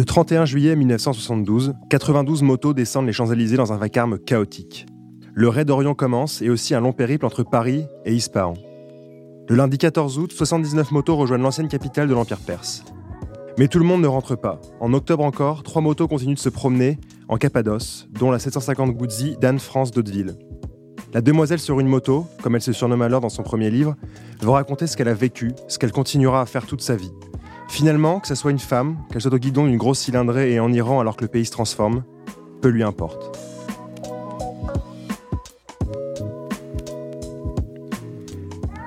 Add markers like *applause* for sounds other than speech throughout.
Le 31 juillet 1972, 92 motos descendent les Champs-Élysées dans un vacarme chaotique. Le raid d'Orient commence et aussi un long périple entre Paris et Ispahan. Le lundi 14 août, 79 motos rejoignent l'ancienne capitale de l'Empire perse. Mais tout le monde ne rentre pas. En octobre encore, trois motos continuent de se promener en Cappadoce, dont la 750 Guzzi d'Anne-France d'Hauteville. La demoiselle sur une moto, comme elle se surnomme alors dans son premier livre, va raconter ce qu'elle a vécu, ce qu'elle continuera à faire toute sa vie. Finalement, que ce soit une femme, qu'elle soit au guidon d'une grosse cylindrée et en Iran alors que le pays se transforme, peu lui importe.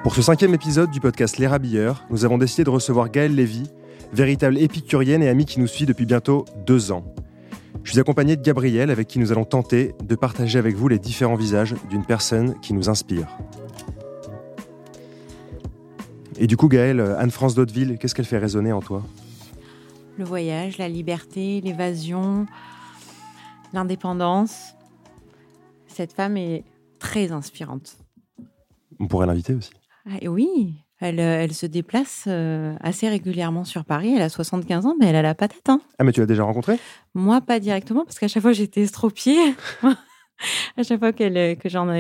Pour ce cinquième épisode du podcast Les Rabilleurs, nous avons décidé de recevoir Gaëlle Lévy, véritable épicurienne et amie qui nous suit depuis bientôt deux ans. Je suis accompagné de Gabriel avec qui nous allons tenter de partager avec vous les différents visages d'une personne qui nous inspire. Et du coup, Gaëlle, Anne-France d'Hauteville, qu'est-ce qu'elle fait résonner en toi? Le voyage, la liberté, l'évasion, l'indépendance. Cette femme est très inspirante. On pourrait l'inviter aussi. Ah, oui, elle, elle, se déplace euh, assez régulièrement sur Paris. Elle a 75 ans, mais elle a la patate. Hein. Ah, mais tu l'as déjà rencontrée? Moi, pas directement, parce qu'à chaque fois, j'étais estropiée. *laughs* à chaque fois que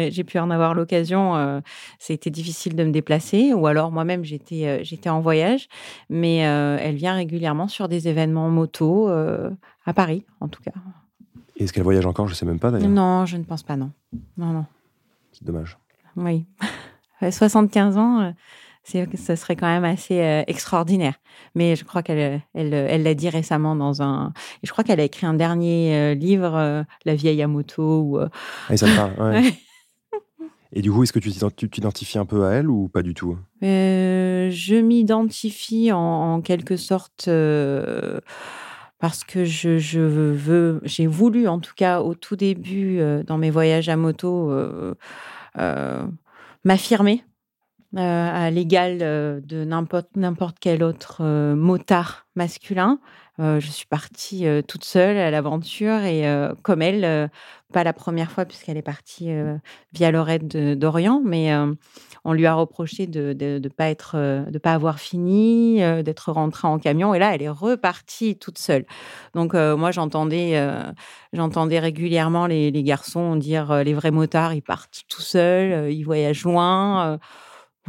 j'ai pu en avoir l'occasion, euh, c'était difficile de me déplacer, ou alors moi-même j'étais euh, j'étais en voyage, mais euh, elle vient régulièrement sur des événements moto à Paris, en tout cas. Est-ce qu'elle voyage encore? Je sais même pas d'ailleurs. Non, je ne pense pas, non. Non, non. C'est dommage. Oui. *laughs* 75 ans, ce serait quand même assez euh, extraordinaire. Mais je crois qu'elle elle, elle l'a dit récemment dans un. Je crois qu'elle a écrit un dernier euh, livre, euh, La vieille à moto. Ou, ah, ça me parle, ouais. *laughs* Et du coup, est-ce que tu t'identifies un peu à elle ou pas du tout? Je m'identifie en, quelque sorte parce que je, je veux, j'ai voulu en tout cas au tout début dans mes voyages à moto m'affirmer euh, à l'égal euh, de n'importe quel autre euh, motard masculin. je suis partie toute seule à l'aventure et comme elle, pas la première fois puisqu'elle est partie via le d'Orient, mais on lui a reproché de ne pas de pas avoir fini, d'être rentrée en camion et là elle est repartie toute seule. Donc moi j'entendais, régulièrement les, garçons dire les vrais motards ils partent tout seuls, ils voyagent loin.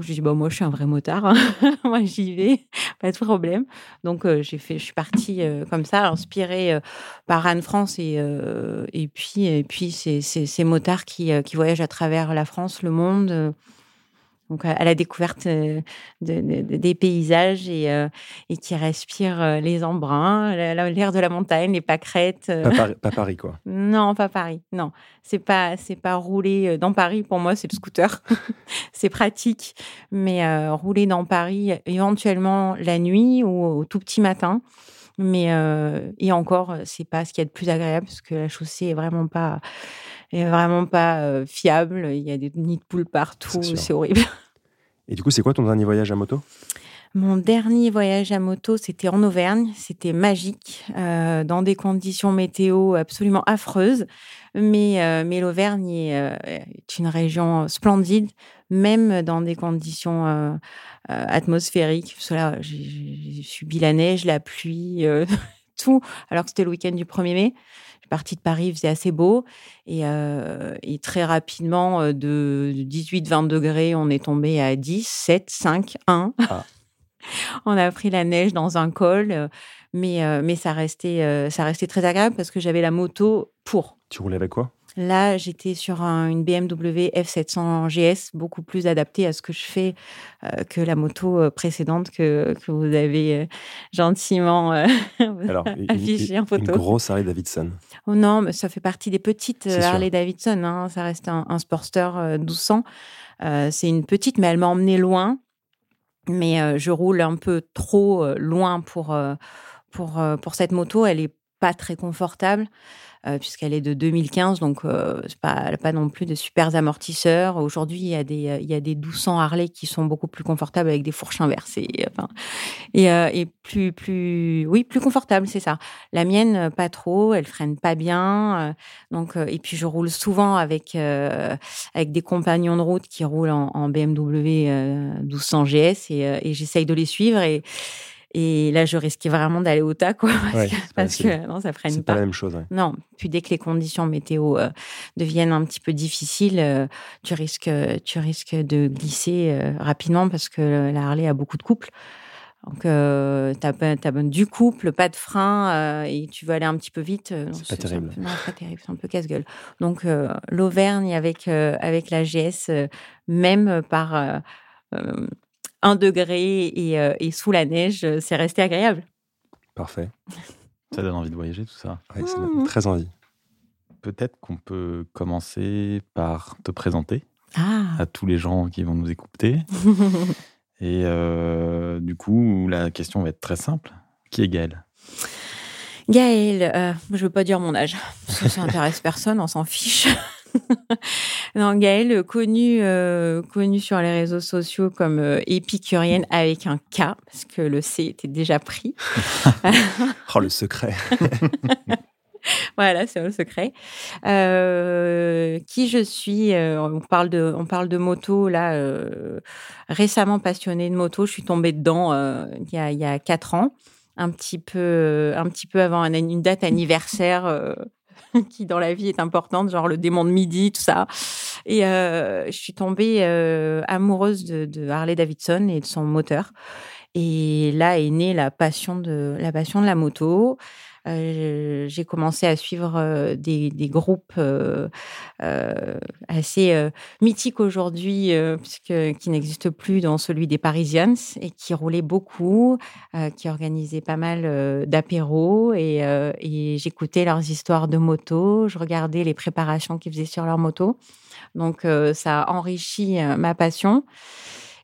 Je dis bah moi je suis un vrai motard, hein. *laughs* moi j'y vais, pas de problème. Donc euh, j'ai fait, je suis partie euh, comme ça, inspirée euh, par Anne France et et puis et puis c'est ces motards qui qui voyagent à travers la France, le monde donc à la découverte euh, des paysages et, euh, et qui respire euh, les embruns, l'air de la montagne, les pâquerettes. Pas, Paris, quoi. *laughs* Non, pas Paris. Non, c'est pas c'est pas rouler dans Paris. Pour moi, c'est le scooter. *laughs* c'est pratique, mais rouler dans Paris éventuellement la nuit ou au tout petit matin. Mais et encore, c'est pas ce qu'il y a de plus agréable parce que la chaussée est vraiment pas est vraiment pas fiable. Il y a des nids de poules partout, c'est horrible. Et du coup, c'est quoi ton dernier voyage à moto? Mon dernier voyage à moto, c'était en Auvergne. C'était magique, euh, dans des conditions météo absolument affreuses. Mais, euh, mais l'Auvergne est, euh, est, une région splendide, même dans des conditions atmosphériques. Parce j'ai subi la neige, la pluie, *laughs* tout, alors que c'était le week-end du 1er mai partie de Paris, il faisait assez beau. Et, euh, très rapidement, euh, de 18-20 degrés, on est tombé à 10, 7, 5, 1. *laughs* on a pris la neige dans un col. Euh, mais, mais ça, restait, ça restait très agréable parce que j'avais la moto pour. Tu roulais avec quoi? Là, j'étais sur une BMW F700 GS, beaucoup plus adaptée à ce que je fais euh, que la moto euh, précédente que, que vous avez euh, gentiment *laughs* affichée en photo. Une grosse Harley Davidson. Oh non, mais ça fait partie des petites Harley Davidson. Hein. Ça reste un, un Sportster 1200. C'est une petite, mais elle m'a emmené loin. Mais je roule un peu trop loin pour, pour, pour cette moto. Elle est pas très confortable. Euh, puisqu'elle est de 2015, donc euh, pas, elle n'a pas non plus de super amortisseurs. Aujourd'hui, il y a des euh, il y a des 1200 Harley qui sont beaucoup plus confortables avec des fourches inversées, enfin, et, et plus plus oui plus confortable, c'est ça. La mienne pas trop, elle freine pas bien, donc et puis je roule souvent avec avec des compagnons de route qui roulent en, en BMW 1200 GS et, et j'essaye de les suivre et Et là, je risquais vraiment d'aller au tas, quoi, *laughs* parce, que, non, ça freine pas. C'est pas la même chose. Non. Puis dès que les conditions météo euh, deviennent un petit peu difficiles, euh, tu risques, tu risques de glisser euh, rapidement parce que la Harley a beaucoup de couples. Donc, tu as, du couple, pas de frein, et tu veux aller un petit peu vite. c'est pas terrible. non, pas terrible, c'est un peu casse-gueule. Donc, l'Auvergne avec, avec la GS, même par un degré et, et, sous la neige, c'est resté agréable. Parfait. *laughs* Ça donne envie de voyager, tout ça. Oui, ça donne mmh. très envie. Peut-être qu'on peut commencer par te présenter ah. à tous les gens qui vont nous écouter. *laughs* et euh, du coup, la question va être très simple. Qui est Gaël Gaël, euh, je ne veux pas dire mon âge, parce que ça n'intéresse *laughs* personne, on s'en fiche. *laughs* non, Gaëlle, connue, euh, sur les réseaux sociaux comme euh, épicurienne avec un K, parce que le C était déjà pris. *laughs* oh, le secret. *laughs* voilà, c'est le secret. Euh, qui je suis On parle de, on parle de moto là. récemment passionnée de moto, je suis tombée dedans il y a, il y a quatre ans, un petit peu, un petit peu avant une date anniversaire *laughs* qui dans la vie est importante, genre le démon de midi, tout ça. Et euh, je suis tombée euh, amoureuse de, Harley Davidson et de son moteur. Et là est née la passion de la passion de la moto. Euh, j'ai commencé à suivre euh, des, groupes euh, assez mythiques aujourd'hui, puisque qui n'existent plus dans celui des Parisians et qui roulaient beaucoup, qui organisaient pas mal d'apéros et, et j'écoutais leurs histoires de moto, je regardais les préparations qu'ils faisaient sur leur moto. Donc ça a enrichi ma passion.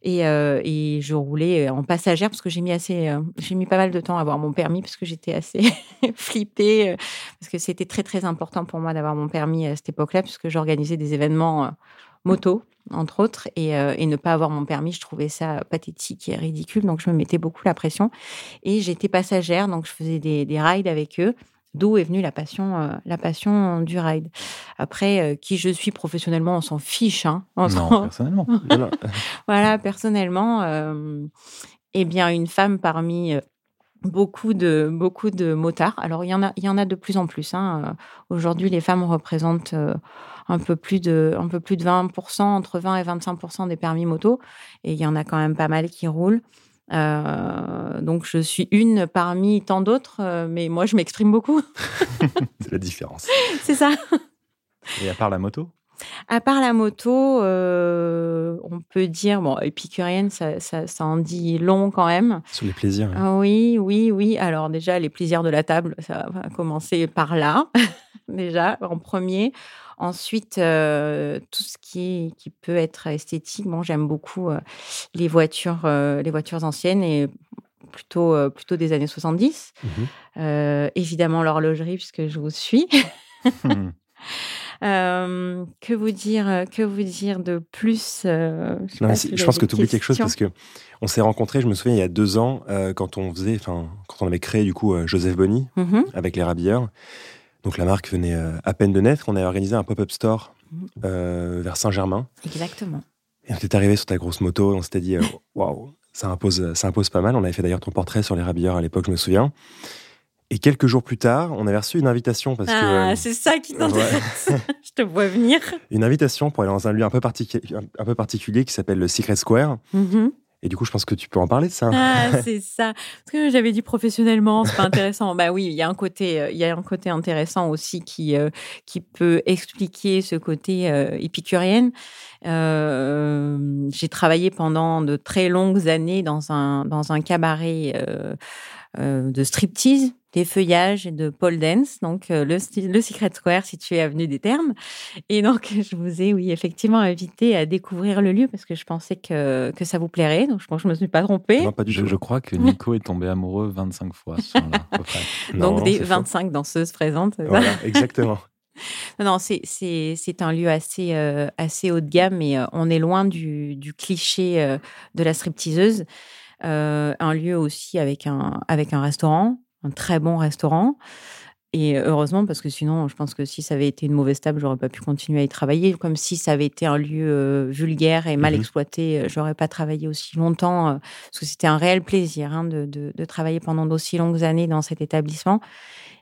Euh, et, je roulais en passagère parce que j'ai mis assez, euh, j'ai mis pas mal de temps à avoir mon permis parce que j'étais assez *laughs* flippée euh, parce que c'était très très important pour moi d'avoir mon permis à cette époque-là puisque j'organisais des événements moto entre autres. Et, ne pas avoir mon permis, je trouvais ça pathétique et ridicule. Donc je me mettais beaucoup la pression. Et j'étais passagère donc je faisais des rides avec eux D'où est venue la passion, euh, la passion du ride. Après, euh, qui je suis professionnellement, on s'en fiche. Hein, non, personnellement. *laughs* voilà, personnellement, euh, eh bien, une femme parmi beaucoup de beaucoup de motards. Alors, il y en a, il y en a de plus en plus. Hein. Aujourd'hui, les femmes représentent un peu plus de, un peu plus de 20%, entre 20 et 25% des permis moto, et il y en a quand même pas mal qui roulent. Euh, donc je suis une parmi tant d'autres, euh, mais moi je m'exprime beaucoup. *laughs* c'est la différence. C'est ça. Et à part la moto? À part la moto, euh, on peut dire, bon, épicurienne, ça, ça, ça, en dit long quand même. Sur les plaisirs. Ah oui, oui, oui. Alors déjà, les plaisirs de la table, ça va commencer par là, *laughs* déjà, en premier. Ensuite, euh, tout ce qui, qui peut être esthétique, bon, j'aime beaucoup euh, les, voitures, euh, les voitures anciennes et plutôt, plutôt des années 70. Mmh évidemment, l'horlogerie, puisque je vous suis. Mmh. *laughs* que vous dire, que vous dire de plus Je, pense que tu oublies quelque chose parce que on s'est rencontrés. Je me souviens il y a deux ans quand on faisait, enfin quand on avait créé du coup Joseph Bonny mmh avec les rabilleurs. Donc la marque venait euh, à peine de naître. On a organisé un pop-up store mmh. euh, vers Saint-Germain. Exactement. Et on était arrivé sur ta grosse moto. On s'était dit, euh, *laughs* waouh, ça impose, ça impose pas mal. On avait fait d'ailleurs ton portrait sur les rabilleurs à l'époque, je me souviens. Et quelques jours plus tard, on avait reçu une invitation parce ah, c'est ça qui t'intéresse. *laughs* je te vois venir. Une invitation pour aller dans un lieu un peu, un peu particulier qui s'appelle le Secret Square. Mmh et du coup, je pense que tu peux en parler de ça. Ah, *laughs* c'est ça. Parce que j'avais dit professionnellement, c'est pas intéressant. bah oui, il y a un côté, euh, il y a un côté intéressant aussi qui euh, qui peut expliquer ce côté euh, épicurienne. Euh, j'ai travaillé pendant de très longues années dans un dans un cabaret de striptease des feuillages et de pole dance, donc euh, le, le Secret Square situé avenue des Termes. Et donc, *laughs* je vous ai, oui, effectivement invité à découvrir le lieu parce que je pensais que, que ça vous plairait. Donc, je pense que je ne me suis pas trompée. Non, pas du tout. Je crois que *laughs* Nico est tombé amoureux 25 fois. *laughs* donc, des 25 danseuses présentes. Voilà, exactement. Non, c'est un lieu assez, euh, assez haut de gamme, mais euh, on est loin du, du cliché de la stripteaseuse. Un lieu aussi avec un, avec un restaurant un très bon restaurant. et heureusement, parce que sinon, je pense que si ça avait été une mauvaise table, j'aurais pas pu continuer à y travailler. Comme si ça avait été un lieu vulgaire et mal mmh exploité, j'aurais pas travaillé aussi longtemps. parce que c'était un réel plaisir hein, de, de, de, travailler pendant d'aussi longues années dans cet établissement.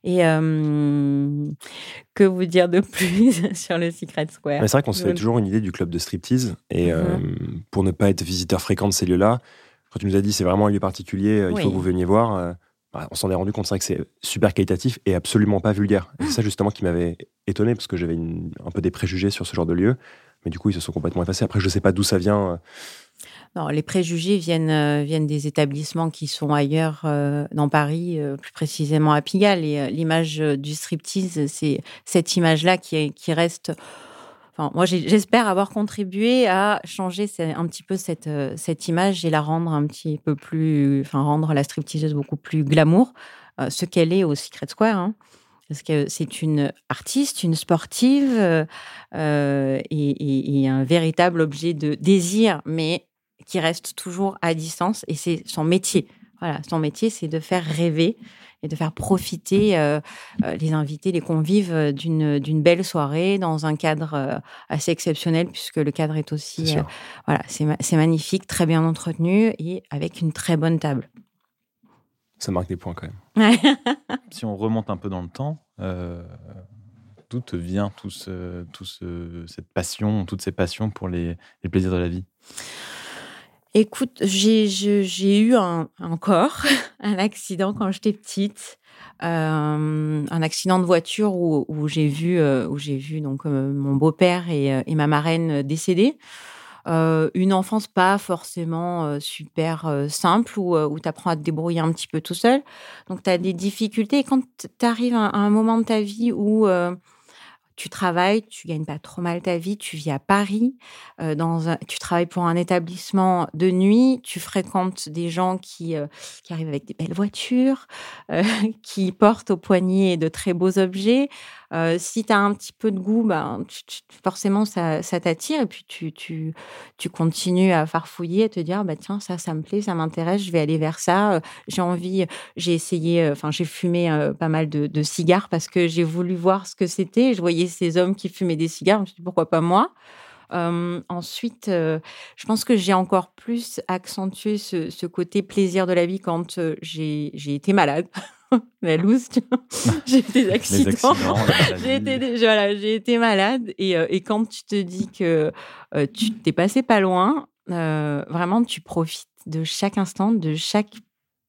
Et que vous dire de *laughs* plus sur le Secret Square? C'est vrai qu'on se fait toujours une idée du club de striptease. Et mmh pour ne pas être visiteur fréquent de ces lieux-là, quand tu nous as dit c'est vraiment un lieu particulier, il faut que vous veniez voir, bah, on s'en est rendu compte, c'est vrai que c'est super qualitatif et absolument pas vulgaire. C'est ça justement qui m'avait étonné parce que j'avais un peu des préjugés sur ce genre de lieu. Mais du coup, ils se sont complètement effacés. Après, je ne sais pas d'où ça vient. Non, les préjugés viennent, euh, viennent des établissements qui sont ailleurs euh, dans Paris, euh, plus précisément à Pigalle. Et l'image du striptease, c'est cette image-là qui, qui reste. Moi, j'espère avoir contribué à changer un petit peu cette, cette image et la rendre un petit peu plus. Enfin, rendre la stripteaseuse beaucoup plus glamour, ce qu'elle est au Secret Square. Hein parce que c'est une artiste, une sportive et, et, un véritable objet de désir, mais qui reste toujours à distance et c'est son métier. Voilà, son métier, c'est de faire rêver et de faire profiter euh, euh, les invités, les convives euh, d'une d'une belle soirée dans un cadre assez exceptionnel puisque le cadre est aussi voilà, c'est magnifique, très bien entretenu et avec une très bonne table. Ça marque des points quand même. *laughs* si on remonte un peu dans le temps, d'où te vient tout ce, tout ce, cette passion, toutes ces passions pour les, les plaisirs de la vie? Écoute, j'ai eu un, encore *laughs* un accident quand j'étais petite. Euh, un accident de voiture où, j'ai vu, euh, où j'ai vu donc euh, mon beau-père et, et, ma marraine décédés. une enfance pas forcément super simple où, où tu apprends à te débrouiller un petit peu tout seul. Donc tu as des difficultés. Et quand tu arrives à, un moment de ta vie où tu travailles, tu gagnes pas trop mal ta vie, tu vis à Paris, euh, dans un, tu travailles pour un établissement de nuit, tu fréquentes des gens qui, euh, qui arrivent avec des belles voitures, euh, *laughs* qui portent au poignet de très beaux objets. Si tu as un petit peu de goût, ben, forcément, ça, ça t'attire et puis tu, tu, tu continues à farfouiller, à te dire, bah, tiens, ça, ça me plaît, ça m'intéresse, je vais aller vers ça. j'ai envie, j'ai essayé, enfin, j'ai fumé pas mal de, de cigares parce que j'ai voulu voir ce que c'était. Je voyais ces hommes qui fumaient des cigares. Je me suis dit, pourquoi pas moi? Ensuite, je pense que j'ai encore plus accentué ce, côté plaisir de la vie quand j'ai été malade. *laughs* *laughs* la loose, *laughs* j'ai eu des accidents. *laughs* j'ai été, voilà, été malade. Et, et, quand tu te dis que tu t'es passé pas loin, vraiment, tu profites de chaque instant, de chaque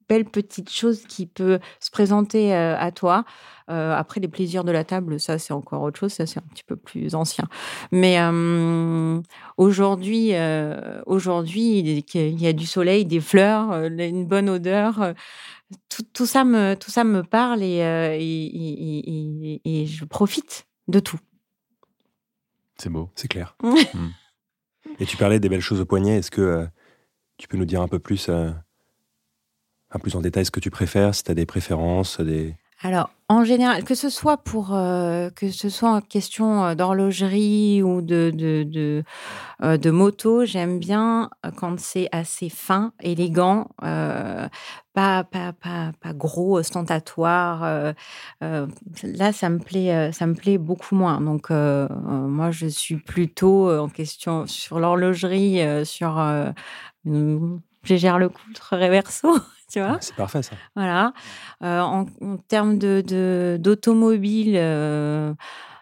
belle petite chose qui peut se présenter à toi. Euh, après, les plaisirs de la table, ça, c'est encore autre chose. Ça, c'est un petit peu plus ancien. Mais aujourd'hui, euh, aujourd'hui, il y a du soleil, des fleurs, euh, une bonne odeur. Tout, tout, ça me, tout ça me parle et, et, et, je profite de tout. C'est beau. C'est clair. *laughs* Mm. Et tu parlais des belles choses au poignet. Est-ce que tu peux nous dire un peu plus, un plus en détail ce que tu préfères, si tu as des préférences, des... Alors, en général, que ce soit pour euh, que ce soit en question euh, d'horlogerie ou de de de, euh, moto, j'aime bien quand c'est assez fin, élégant, pas pas pas pas gros, ostentatoire. là, ça me plaît, ça me plaît beaucoup moins. Donc, moi, je suis plutôt en question sur l'horlogerie, sur je gère le coultre reverso. *laughs* tu vois. C'est parfait ça. Voilà. Euh, en, termes de d'automobile, euh,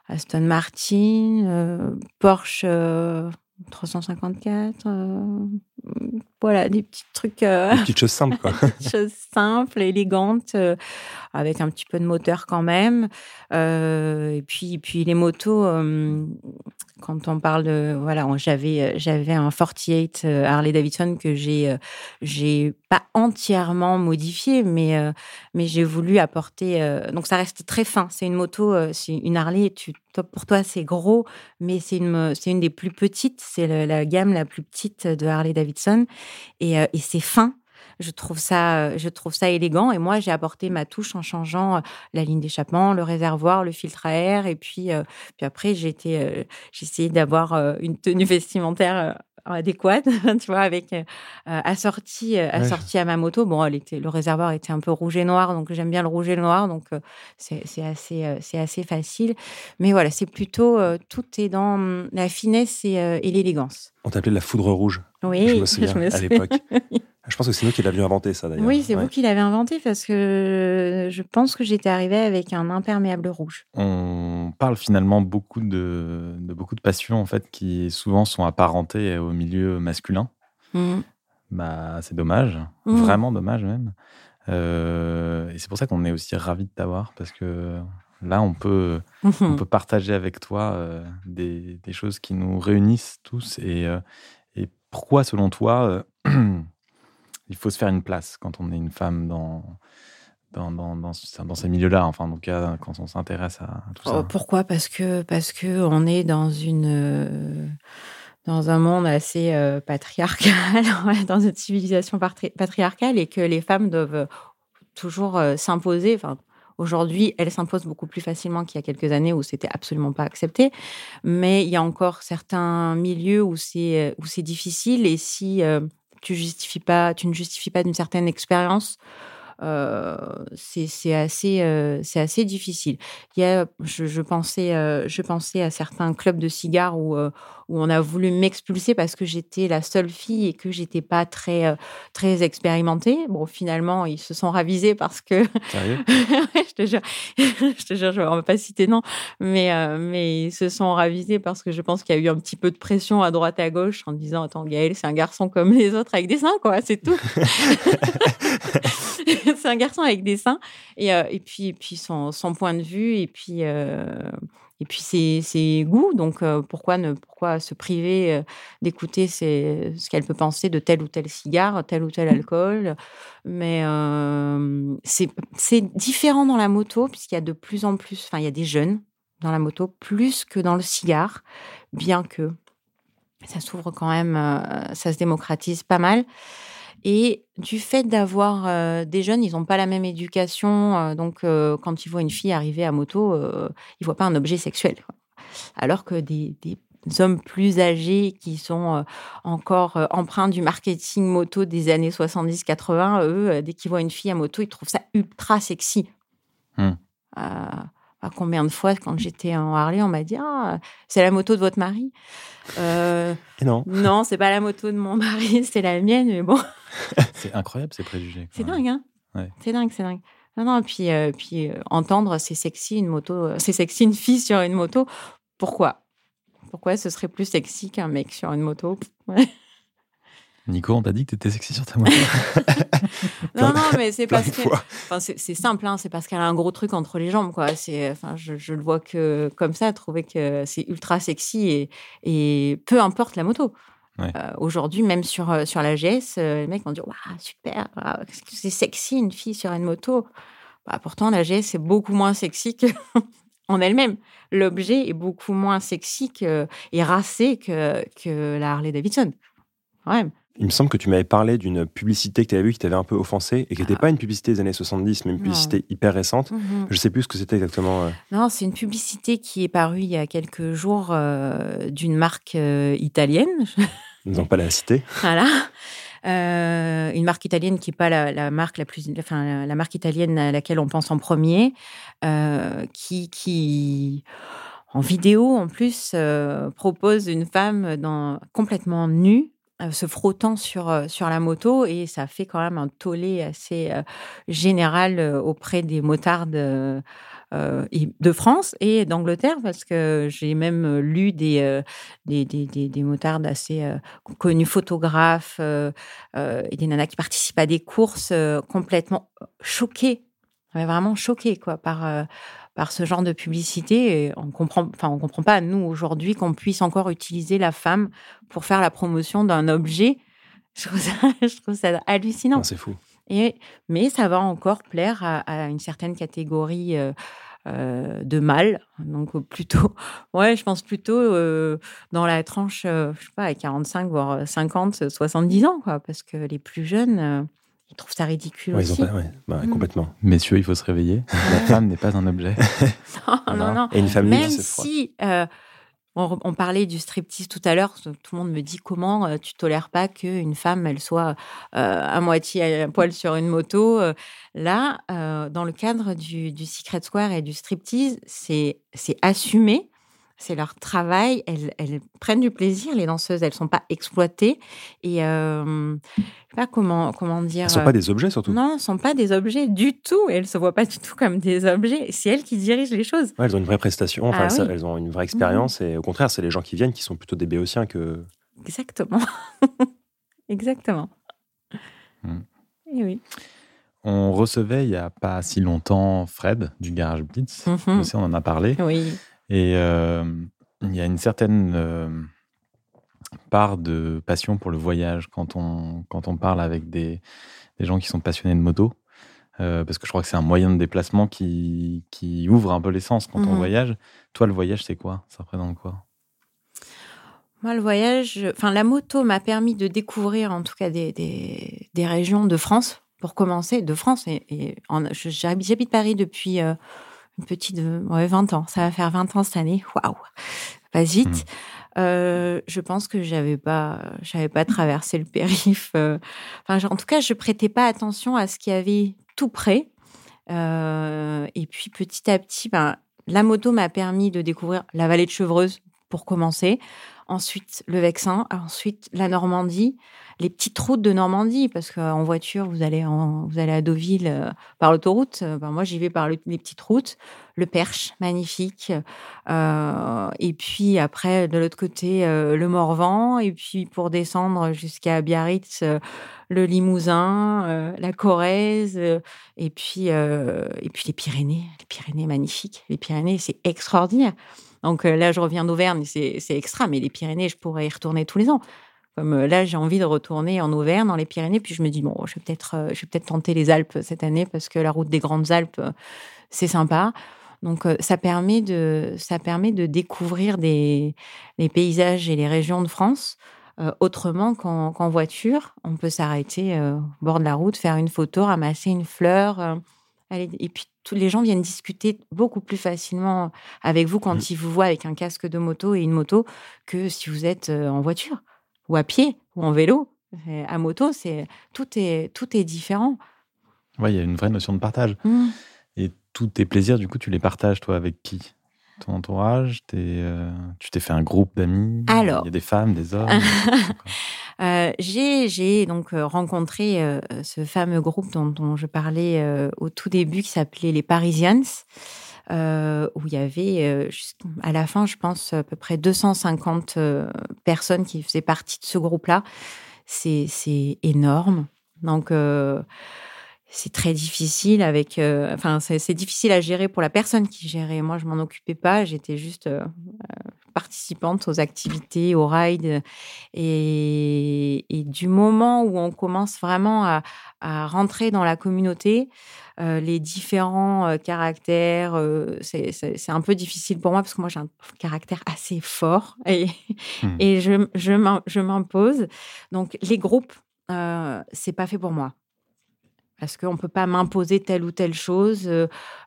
Aston Martin, euh, Porsche 354, voilà, des petits trucs. des petites choses simples, quoi. *laughs* des choses simples, élégantes, avec un petit peu de moteur quand même. et puis, puis les motos, quand on parle de voilà, j'avais euh, j'avais un 48 euh, Harley Davidson que j'ai euh, j'ai pas entièrement modifié, mais mais j'ai voulu apporter. donc ça reste très fin. C'est une moto, c'est une Harley. Tu, pour toi c'est gros, mais c'est une c'est une des plus petites. C'est la gamme la plus petite de Harley Davidson et, et c'est fin je trouve ça, je trouve ça élégant. Et moi, j'ai apporté ma touche en changeant la ligne d'échappement, le réservoir, le filtre à air. Et puis, puis après, j'ai essayé d'avoir une tenue *laughs* vestimentaire adéquate, *laughs* tu vois, avec euh, assortie, assortie à ma moto. Bon, elle était, le réservoir était un peu rouge et noir, donc j'aime bien le rouge et le noir, donc c'est assez, c'est assez facile. Mais voilà, c'est plutôt tout est dans hum, la finesse et, et l'élégance. On t'appelait la foudre rouge. Oui, je me *laughs* souviens, à l'époque. Je pense que c'est nous qui l'avions inventé, ça, d'ailleurs. Oui, c'est vous qui l'avez inventé parce que je pense que j'étais arrivée avec un imperméable rouge. On parle finalement beaucoup de, beaucoup de passions, en fait, qui souvent sont apparentées au milieu masculin. Mmh. Bah, c'est dommage, mmh. vraiment dommage même. Euh, et c'est pour ça qu'on est aussi ravis de t'avoir parce que là, on peut, on mmh. peut partager avec toi euh, des, des, choses qui nous réunissent tous. Et, euh, et pourquoi, selon toi, *clears throat* il faut se faire une place quand on est une femme dans, dans, dans, dans, dans ces milieux-là, enfin, en tout cas, quand on s'intéresse à tout ça. Oh, pourquoi? Parce que parce que on est dans une euh, dans un monde assez euh, patriarcal, *laughs* dans une civilisation patriarcale, et que les femmes doivent toujours euh, s'imposer. Enfin, Aujourd'hui, elles s'imposent beaucoup plus facilement qu'il y a quelques années où c'était absolument pas accepté. Mais il y a encore certains milieux où c'est où c'est difficile. Et si tu justifies pas, tu ne justifies pas d'une certaine expérience. Euh, c'est assez, euh, c'est assez difficile. Il y a, je, je pensais, euh, je pensais à certains clubs de cigares où, où on a voulu m'expulser parce que j'étais la seule fille et que j'étais pas très très expérimentée. Bon, finalement, ils se sont ravisés parce que Sérieux? *laughs* Je te jure, *laughs* je te jure, je vais pas citer non, mais euh, mais ils se sont ravisés parce que je pense qu'il y a eu un petit peu de pression à droite et à gauche en disant attends Gaël, c'est un garçon comme les autres avec des seins quoi, c'est tout. *laughs* *laughs* c'est un garçon avec des seins et, euh, et puis puis son, son point de vue et puis et puis ses, goûts. Donc euh, pourquoi ne pourquoi se priver euh, d'écouter ce qu'elle peut penser de tel ou tel cigare, tel ou tel alcool? Mais euh, c'est différent dans la moto puisqu'il y a de plus en plus, enfin il y a des jeunes dans la moto plus que dans le cigare, bien que ça s'ouvre quand même, ça se démocratise pas mal. Et du fait d'avoir euh, des jeunes, ils n'ont pas la même éducation. Euh, donc, euh, quand ils voient une fille arriver à moto, ils voient pas un objet sexuel. Alors que des, des, hommes plus âgés qui sont encore empreints du marketing moto des années 70-80, eux, dès qu'ils voient une fille à moto, ils trouvent ça ultra sexy. Combien de fois, quand j'étais en Harley, on m'a dit Ah, c'est la moto de votre mari? Euh, Non. Non, c'est pas la moto de mon mari, *laughs* c'est la mienne, mais bon. *laughs* c'est incroyable ces préjugés. C'est dingue, hein C'est dingue, c'est dingue. Non, non, puis, euh, puis euh, entendre c'est sexy une moto, c'est sexy une fille sur une moto. Pourquoi? Pourquoi ce serait plus sexy qu'un mec sur une moto? Nico, on t'a dit que t'étais sexy sur ta moto. *laughs* non, non, mais c'est *laughs* parce que. Enfin, c'est simple, hein, c'est parce qu'elle a un gros truc entre les jambes, quoi. Enfin, je, je, le vois que comme ça, trouver que c'est ultra sexy et, et peu importe la moto. Euh, aujourd'hui, même sur, euh, sur la GS, euh, les mecs vont dire Waouh, super, c'est sexy une fille sur une moto. Bah, pourtant, la GS, c'est beaucoup moins sexy que. *laughs* en elle-même. L'objet est beaucoup moins sexy que, et racé que, que la Harley Davidson. Ouais. Il me semble que tu m'avais parlé d'une publicité que tu avais vue qui t'avait un peu offensé et qui n'était ah. pas une publicité des années 70, mais une publicité hyper récente. Mhm. Je ne sais plus ce que c'était exactement. Euh. Non, c'est une publicité qui est parue il y a quelques jours euh, d'une marque euh, italienne. Nous n'allons pas la citer. *laughs* Voilà. une marque italienne qui n'est pas la, marque la plus, enfin la marque italienne à laquelle on pense en premier, qui, qui en vidéo en plus propose une femme dans, complètement nue se frottant sur, euh, sur la moto et ça fait quand même un tollé assez euh, général auprès des motards de, France et d'Angleterre parce que j'ai même lu des, des, des, des, motards assez connus, photographes et des nanas qui participent à des courses complètement choquées, vraiment choquées quoi, par par ce genre de publicité. Et on comprend, enfin, on comprend pas nous aujourd'hui qu'on puisse encore utiliser la femme pour faire la promotion d'un objet. Je trouve ça, *laughs* je trouve ça hallucinant. C'est fou. Et, mais ça va encore plaire à, une certaine catégorie euh, euh, de mâles. Donc plutôt, *laughs* ouais, je pense plutôt euh, dans la tranche, je sais pas, à 45 voire 50, 70 ans, quoi, parce que les plus jeunes ils trouvent ça ridicule aussi. Bah, mm. Complètement. Messieurs, il faut se réveiller. La femme n'est pas un objet. *laughs* non, non, non. Et une femme Même si, euh, on, parlait du striptease tout à l'heure. Tout le monde me dit comment euh, tu tolères pas qu'une femme, elle soit à moitié à poil sur une moto. Là, dans le cadre du, du Secret Square et du striptease, c'est assumé c'est leur travail. Elles, prennent du plaisir, les danseuses. Elles sont pas exploitées. Et euh, je sais pas comment, comment dire. Elles sont pas des objets, surtout. Non, elles sont pas des objets du tout. Elles se voient pas du tout comme des objets. C'est elles qui dirigent les choses. elles ont une vraie prestation. Enfin, ah elles ont une vraie expérience. Et au contraire, c'est les gens qui viennent qui sont plutôt des béotiens que. Exactement. *laughs* Exactement. Hmm. Et oui. On recevait il y a pas si longtemps Fred du Garage Blitz. Mm on en a parlé. Oui. Et euh, il y a une certaine euh, part de passion pour le voyage quand on, quand on parle avec des, des gens qui sont passionnés de moto. Euh, parce que je crois que c'est un moyen de déplacement qui, qui ouvre un peu l'essence quand on mmh voyage. Toi, le voyage, c'est quoi? Ça représente quoi? Moi, le voyage, enfin, la moto m'a permis de découvrir en tout cas des, des, des, régions de France, pour commencer, de France. Et, et j'habite Paris depuis une petite de ouais, 20 ans. Ça va faire 20 ans cette année. Waouh, pas vite. Mmh. Euh, je pense que j'avais pas, j'avais pas traversé le périph. Euh. Enfin, en tout cas, je prêtais pas attention à ce qu'il y avait tout près. Euh, et puis petit à petit, ben, la moto m'a permis de découvrir la vallée de Chevreuse pour commencer. Ensuite, le Vexin. Ensuite, la Normandie les petites routes de Normandie, parce qu'en voiture, vous allez, vous allez à Deauville euh, par l'autoroute. Euh, ben, moi, j'y vais par les petites routes. Le Perche, magnifique. Euh, et puis après, de l'autre côté, le Morvan. Et puis pour descendre jusqu'à Biarritz, le Limousin, la Corrèze. et puis, et puis les Pyrénées. Les Pyrénées, magnifiques. Les Pyrénées, c'est extraordinaire. Donc là, je reviens d'Auvergne, c'est extra, mais les Pyrénées, je pourrais y retourner tous les ans. Comme euh, là, j'ai envie de retourner en Auvergne, dans les Pyrénées, puis je me dis bon, je vais peut-être, euh, peut-être tenter les Alpes cette année parce que la route des Grandes Alpes, euh, c'est sympa. Donc, ça permet de, ça permet de découvrir les paysages et les régions de France autrement qu'en voiture. On peut s'arrêter au bord de la route, faire une photo, ramasser une fleur. et puis, tous les gens viennent discuter beaucoup plus facilement avec vous quand mmh. ils vous voient avec un casque de moto et une moto que si vous êtes en voiture ou à pied ou en vélo. À moto, c'est tout est tout est différent. Oui, il y a une vraie notion de partage. Mmh. Et tous tes plaisirs, du coup, tu les partages toi avec qui? Ton entourage euh, Tu t'es fait un groupe d'amis Alors, il y a des femmes, des hommes. *laughs* euh, j'ai donc euh, rencontré euh, ce fameux groupe dont, dont je parlais au tout début, qui s'appelait les Parisians. Où il y avait, à la fin, je pense, à peu près 250 euh, personnes qui faisaient partie de ce groupe-là. C'est énorme. Donc, c'est très difficile avec enfin c'est difficile à gérer pour la personne qui gérait moi je m'en occupais pas j'étais juste participante aux activités aux rides et, et, du moment où on commence vraiment à, à rentrer dans la communauté euh, les différents euh, caractères. Euh, c'est un peu difficile pour moi parce que moi, j'ai un caractère assez fort *laughs* et, mmh. et je, je m'impose. Donc, les groupes, c'est pas fait pour moi parce qu'on ne peut pas m'imposer telle ou telle chose.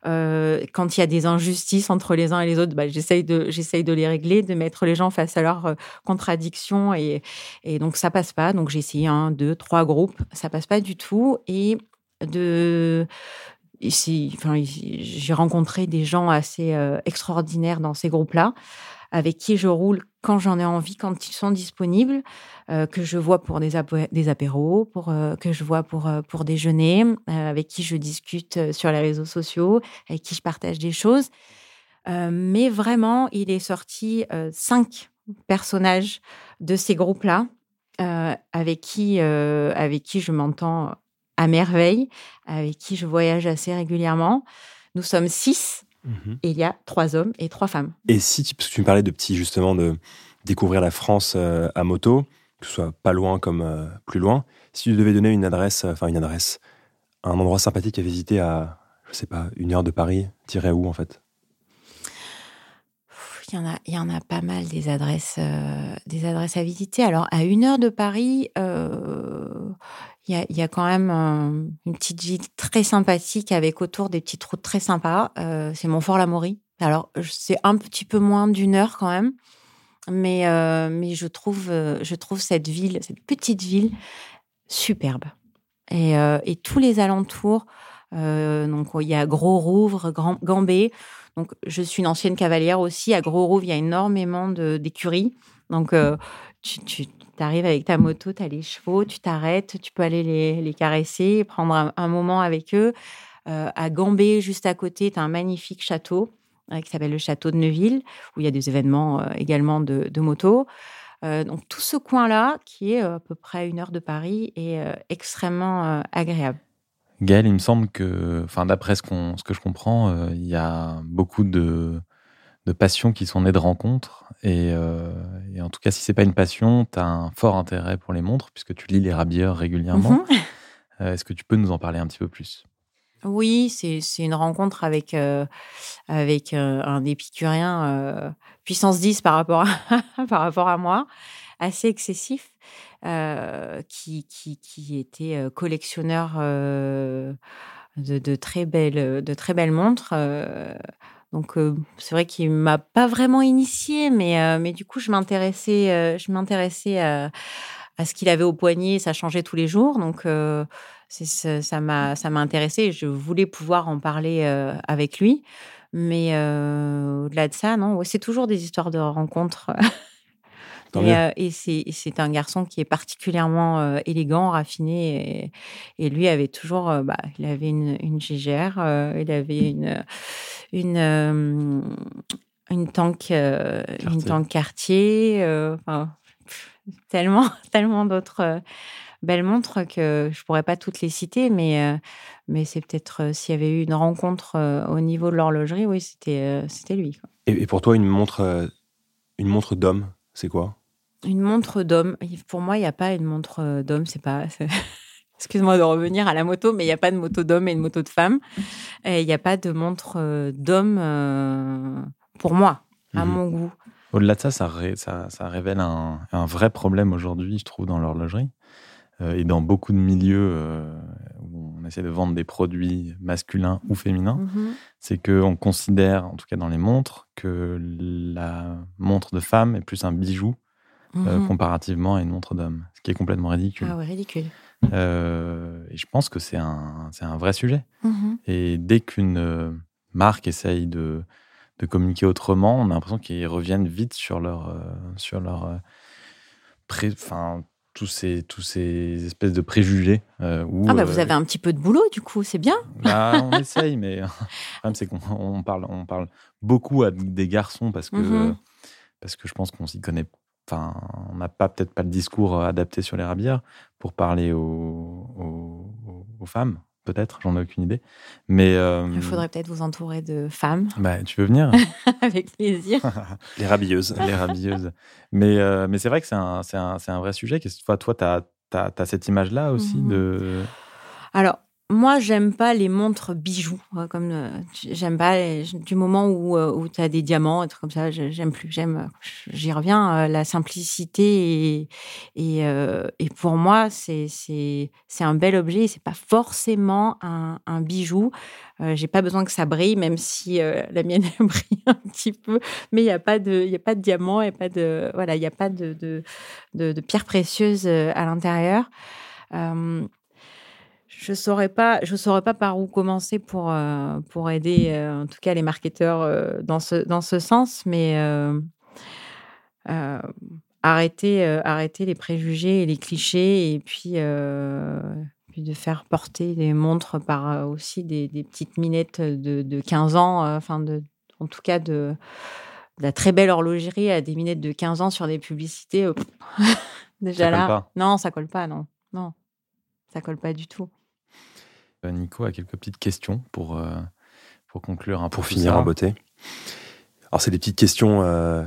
quand il y a des injustices entre les uns et les autres, bah, j'essaye de, de les régler, de mettre les gens face à leurs contradictions. Et, donc, ça passe pas. Donc, j'ai essayé un, deux, trois groupes. Ça passe pas du tout. Et de enfin, j'ai rencontré des gens assez euh, extraordinaires dans ces groupes-là, avec qui je roule quand j'en ai envie, quand ils sont disponibles, euh, que je vois pour des, apéros, pour, euh, que je vois pour, pour déjeuner, avec qui je discute sur les réseaux sociaux, avec qui je partage des choses. mais vraiment, il est sorti cinq personnages de ces groupes-là, avec, qui, avec qui je m'entends à merveille, avec qui je voyage assez régulièrement. Nous sommes six mhm. et il y a trois hommes et trois femmes. Et si, parce que tu me parlais de petits, justement, de découvrir la France euh, à moto, que ce soit pas loin comme euh, plus loin, si tu devais donner une adresse, enfin une adresse, un endroit sympathique à visiter à, je sais pas, une heure de Paris, tirais où en fait? Il y, en a, il y en a pas mal des adresses, euh, des adresses à visiter. Alors, à une heure de Paris, il y a, quand même une petite ville très sympathique avec autour des petites routes très sympas. Euh, c'est Montfort-l'Amaury. Alors, c'est un petit peu moins d'une heure quand même. Mais, mais je, trouve, je trouve cette ville, cette petite ville, superbe. Et, et tous les alentours, donc il y a Gros-Rouvre, Gambé. Donc je suis une ancienne cavalière aussi. À Gros-Rouvre, il y a énormément d'écuries. Donc tu arrives avec ta moto, tu as les chevaux, tu t'arrêtes, tu peux aller les, les caresser, prendre un, moment avec eux. à Gambé, juste à côté, tu as un magnifique château qui s'appelle le château de Neuville, où il y a des événements également de, de moto. donc tout ce coin-là, qui est à peu près une heure de Paris, est extrêmement agréable. Gaël, il me semble que, d'après ce, ce, que je comprends, il y a beaucoup de, de passions qui sont nées de rencontres. Et, en tout cas, si c'est pas une passion, tu as un fort intérêt pour les montres, puisque tu lis les rabilleurs régulièrement. Mmh est-ce que tu peux nous en parler un petit peu plus? Oui, c'est une rencontre avec, euh, avec euh, un épicurien euh, puissance 10 par rapport à, *laughs* par rapport à moi, assez excessif, qui, qui, qui, était collectionneur de, de, très belles, de très belles montres. Donc c'est vrai qu'il m'a pas vraiment initié, mais, mais du coup je m'intéressais je m'intéressais à, à, ce qu'il avait au poignet, ça changeait tous les jours. Donc ça m'a ça m'a intéressé. Je voulais pouvoir en parler euh, avec lui, mais euh, au-delà de ça, non. c'est toujours des histoires de rencontres. *laughs* et, euh, et c'est un garçon qui est particulièrement élégant, raffiné. Et, lui avait toujours, bah, il avait une, une GGR, il avait une une une tank une tank quartier. Enfin, tellement *laughs* tellement d'autres belles montres que je pourrais pas toutes les citer, mais, euh, mais c'est peut-être euh, s'il y avait eu une rencontre euh, au niveau de l'horlogerie, oui, c'était c'était lui. Et, pour toi, une montre, une montre d'homme, c'est quoi? Une montre d'homme. Pour moi, il n'y a pas une montre d'homme. C'est pas. *laughs* Excuse-moi de revenir à la moto, mais il n'y a pas de moto d'homme et de moto de femme. Il n'y a pas de montre d'homme pour moi, à mhm. mon goût. Au-delà de ça, ça, ça, ça révèle un, un, vrai problème aujourd'hui, je trouve, dans l'horlogerie. Euh, et dans beaucoup de milieux euh, où on essaie de vendre des produits masculins ou féminins, mhm. c'est qu'on considère, en tout cas dans les montres, que la montre de femme est plus un bijou euh, mhm. comparativement à une montre d'homme, ce qui est complètement ridicule. Ah ouais, ridicule. et je pense que c'est un, un vrai sujet. Mhm. Et dès qu'une marque essaye de, de communiquer autrement, on a l'impression qu'ils reviennent vite sur leur, sur leur enfin, tous ces, tous ces espèces de préjugés. Euh, ah bah vous euh, avez un petit peu de boulot du coup, c'est bien. Bah, on essaye, mais *laughs* le problème c'est qu'on parle, on parle beaucoup à des garçons parce que, mm-hmm. parce que je pense qu'on s'y connaît. Enfin, on n'a pas peut-être pas le discours adapté sur les rabières pour parler aux, aux femmes peut-être, j'en ai aucune idée. Mais euh, il faudrait peut-être vous entourer de femmes. Bah, tu veux venir *laughs* Avec plaisir. *laughs* les rabilleuses. les rabilleuses. Mais, euh, mais c'est vrai que c'est un, un, un, vrai sujet. Toi, toi, tu as, as, cette image-là aussi mhm. de. Alors, moi, j'aime pas les montres bijoux. Comme euh, j'aime pas du moment où, euh, où tu as des diamants, et trucs comme ça. J'aime plus. J'aime. J'y reviens. Euh, la simplicité et, et, pour moi, c'est c'est c'est un bel objet. C'est pas forcément un, un bijou. J'ai pas besoin que ça brille, même si la mienne *laughs* brille un petit peu. Mais il y a pas de il a pas de diamants et pas de voilà il a pas de de, de, de pierres précieuses à l'intérieur je saurais pas, je saurais pas par où commencer pour euh, pour aider euh, en tout cas les marketeurs euh, dans ce dans ce sens, mais arrêter arrêter les préjugés et les clichés et puis puis de faire porter des montres par aussi des, des petites minettes de, de 15 ans, enfin de en tout cas de, la très belle horlogerie à des minettes de 15 ans sur des publicités. *laughs* déjà ça là, colle pas. non, ça colle pas, non, non, ça colle pas du tout. Euh, Nico a quelques petites questions pour, euh, pour conclure un Pour finir en beauté. Alors, c'est des petites questions euh,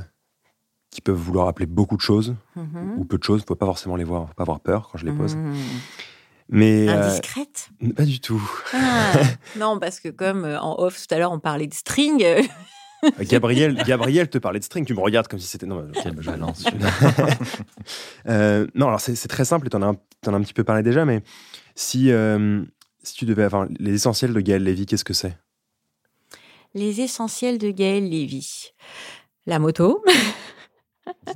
qui peuvent vouloir appeler beaucoup de choses mm-hmm. ou peu de choses. Il ne faut pas forcément les voir, faut pas avoir peur quand je les pose. Mm. Mais Indiscrète? Pas du tout. Ah, *laughs* non, parce que comme en off tout à l'heure, on parlait de string. Gabriel, Gabriel te parlait de string. Tu me regardes comme si c'était. Non, quelle balance. *laughs* non, alors c'est très simple et tu en, en, as un petit peu parlé déjà, mais si, si tu devais avoir les essentiels de Gaël Lévy, qu'est-ce que c'est? Les essentiels de Gaël Lévy. La moto,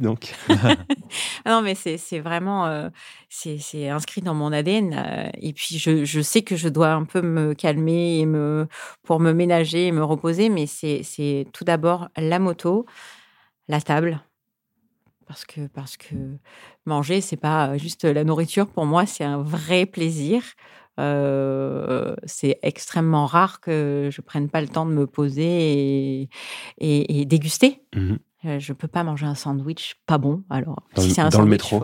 donc. Ah *laughs* *laughs* non, mais c'est vraiment, euh, c'est inscrit dans mon ADN. Euh, et puis, je, je, sais que je dois un peu me calmer et me, pour me ménager et me reposer. Mais c'est tout d'abord la moto, la table. Parce que, parce que manger, c'est pas juste la nourriture. Pour moi, c'est un vrai plaisir. Euh, c'est extrêmement rare que je prenne pas le temps de me poser et, et, déguster. Mmh euh, je peux pas manger un sandwich pas bon. Alors, dans, si c'est un dans le métro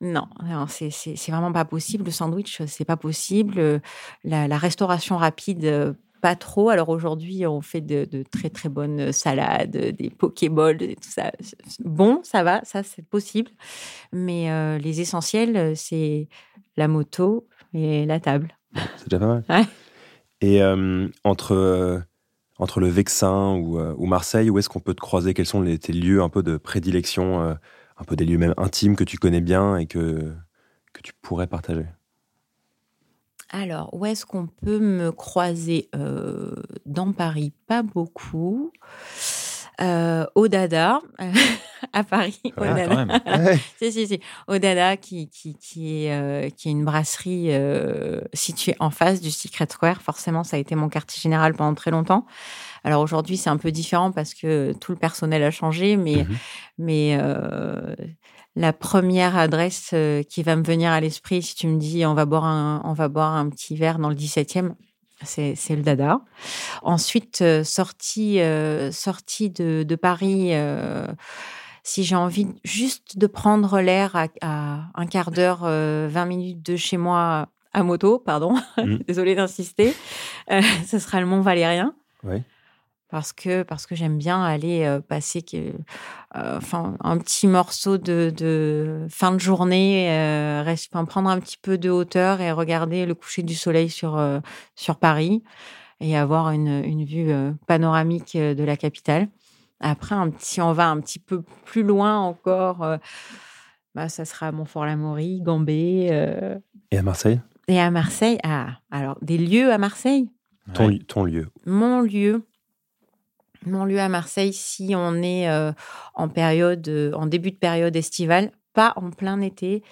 Non, c'est vraiment pas possible. Le sandwich, c'est pas possible. La, restauration rapide, pas trop. Alors aujourd'hui, on fait de, très très bonnes salades, des pokéballs, tout ça. Bon, ça va, ça c'est possible. Mais euh, les essentiels, c'est la moto et la table. C'est déjà pas mal. Et euh, entre entre le Vexin ou, euh, ou Marseille, où est-ce qu'on peut te croiser? Quels sont les, tes lieux un peu de prédilection, euh, un peu des lieux même intimes que tu connais bien et que, que tu pourrais partager? Alors, où est-ce qu'on peut me croiser? Euh, Dans Paris, pas beaucoup. Au Dada, *laughs* à Paris. au Dada. *laughs* si, si, si. Au Dada, qui, qui, qui, est, qui est une brasserie située en face du Secret Square. Forcément, ça a été mon quartier général pendant très longtemps. Alors aujourd'hui, c'est un peu différent parce que tout le personnel a changé, mais, mmh mais la première adresse qui va me venir à l'esprit, si tu me dis on va boire un, on va boire un petit verre dans le 17e, c'est le Dada. Ensuite, sortie, sortie de, de Paris si j'ai envie juste de prendre l'air à, un quart d'heure, 20 minutes de chez moi à moto, pardon, mmh. *laughs* désolée d'insister, ce sera le Mont Valérien. Oui parce que parce que j'aime bien aller euh, passer euh, enfin un petit morceau de, fin de journée euh, prendre un petit peu de hauteur et regarder le coucher du soleil sur sur Paris et avoir une, vue panoramique de la capitale. Après si on va un petit peu plus loin encore bah, ça sera Montfort-l'Amaury Gambé et à Marseille? et à Marseille ah alors des lieux à Marseille? Ton, ton lieu. Mon lieu mon lieu à Marseille si on est euh, en période, euh, en début de période estivale, pas en plein été,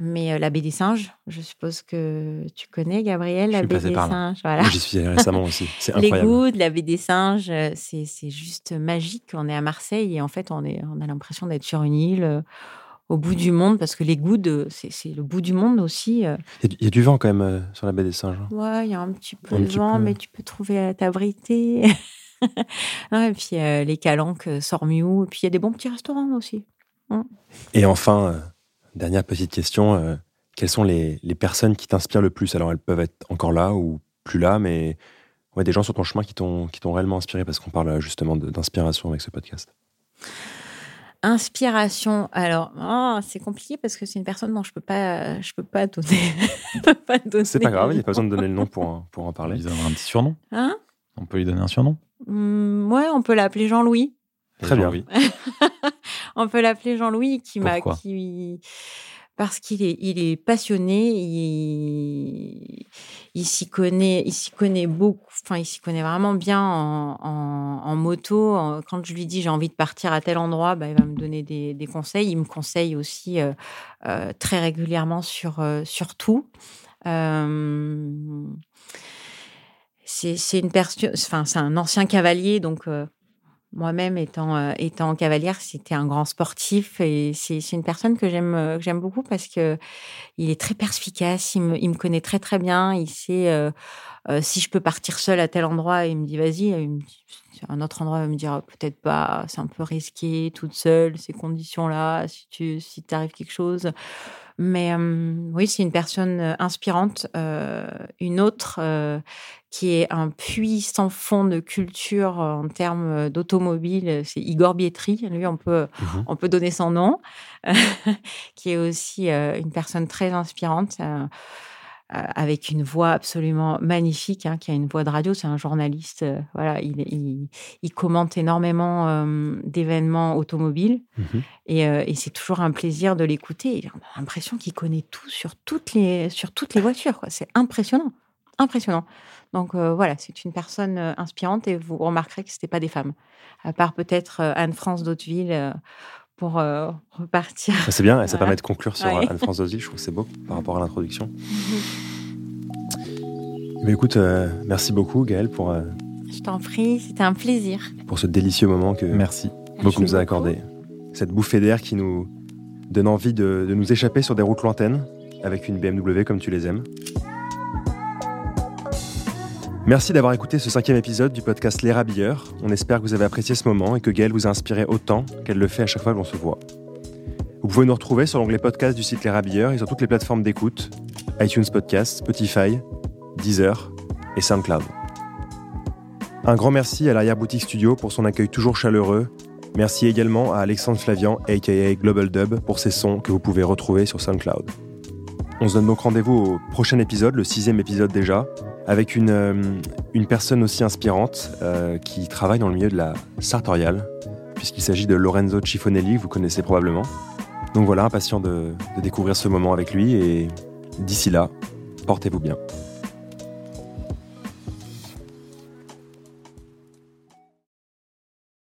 mais euh, la baie des singes. Je suppose que tu connais, Gabriel, la baie des singes. Voilà. J'y suis allé récemment aussi. *laughs* C'est incroyable. Les gouttes, la baie des singes, c'est juste magique. On est à Marseille et en fait, on, est, on a l'impression d'être sur une île au bout du monde, parce que les goudes, c'est le bout du monde aussi. Il y, a du vent quand même sur la baie des singes. Hein. Ouais, il y a un petit peu de vent, mais tu peux trouver à t'abriter. *laughs* *laughs* et puis euh, les calanques euh, Sormiou, et puis il y a des bons petits restaurants aussi. Hein. Et enfin, euh, dernière petite question, quelles sont les, les personnes qui t'inspirent le plus? Alors elles peuvent être encore là ou plus là, mais ouais, des gens sur ton chemin qui t'ont réellement inspiré, parce qu'on parle justement d'inspiration avec ce podcast. Inspiration. Alors, oh, c'est compliqué parce que c'est une personne dont je peux pas, je peux pas donner. *laughs* c'est pas grave, il n'y a pas besoin de donner le nom pour, pour en parler. Ils ont un petit surnom. Hein? On peut lui donner un surnom. Mmh, ouais, on peut l'appeler Jean-Louis. Très bien. *laughs* on peut l'appeler Jean-Louis qui m'a qui parce qu'il est il est passionné, il, il s'y connaît, il s'y connaît beaucoup, enfin il s'y connaît vraiment bien en, moto. Quand je lui dis j'ai envie de partir à tel endroit, bah, il va me donner des, des conseils. Il me conseille aussi euh, euh, très régulièrement sur euh, sur tout c'est une personne, enfin c'est un ancien cavalier, donc euh, moi-même étant euh, étant cavalière, c'était un grand sportif et c'est une personne que j'aime euh, j'aime beaucoup parce que il est très perspicace, il me, il me connaît très très bien, il sait si je peux partir seule à tel endroit, il me dit vas-y, un autre endroit va me dire peut-être pas, c'est un peu risqué toute seule ces conditions-là, si tu si t'arrive quelque chose. Mais oui, c'est une personne inspirante. une autre qui est un puits sans fond de culture en termes d'automobile, c'est Igor Bietri. Lui, on peut, mmh on peut donner son nom, *laughs* qui est aussi une personne très inspirante. Euh, avec une voix absolument magnifique, hein, qui a une voix de radio. C'est un journaliste. Euh, voilà, il, il, commente énormément euh, d'événements automobiles mmh et, et c'est toujours un plaisir de l'écouter. On a l'impression qu'il connaît tout sur toutes les sur toutes les voitures. C'est impressionnant, impressionnant. Donc voilà, c'est une personne inspirante et vous remarquerez que c'était pas des femmes, à part peut-être Anne-France d'Hauteville pour repartir. C'est bien, et ça permet de conclure sur Anne-France Dosy. Je trouve que c'est beau par rapport à l'introduction. *laughs* Mais écoute, merci beaucoup Gaëlle pour. Je t'en prie, c'était un plaisir. Pour ce délicieux moment que merci. beaucoup nous a accordé. Cette bouffée d'air qui nous donne envie de, de nous échapper sur des routes lointaines avec une BMW comme tu les aimes. Merci d'avoir écouté ce cinquième épisode du podcast Les Rabilleurs. On espère que vous avez apprécié ce moment et que Gaëlle vous a inspiré autant qu'elle le fait à chaque fois que l'on se voit. Vous pouvez nous retrouver sur l'onglet podcast du site Les Rabilleurs et sur toutes les plateformes d'écoute iTunes Podcast, Spotify, Deezer et SoundCloud. Un grand merci à l'arrière-boutique studio pour son accueil toujours chaleureux. Merci également à Alexandre Flavian, aka Global Dub, pour ses sons que vous pouvez retrouver sur SoundCloud. On se donne donc rendez-vous au prochain épisode, le sixième épisode déjà, avec une, euh, personne aussi inspirante euh, qui travaille dans le milieu de la sartoriale, puisqu'il s'agit de Lorenzo Cifonelli, vous connaissez probablement. Donc voilà, impatient de découvrir ce moment avec lui, et d'ici là, portez-vous bien.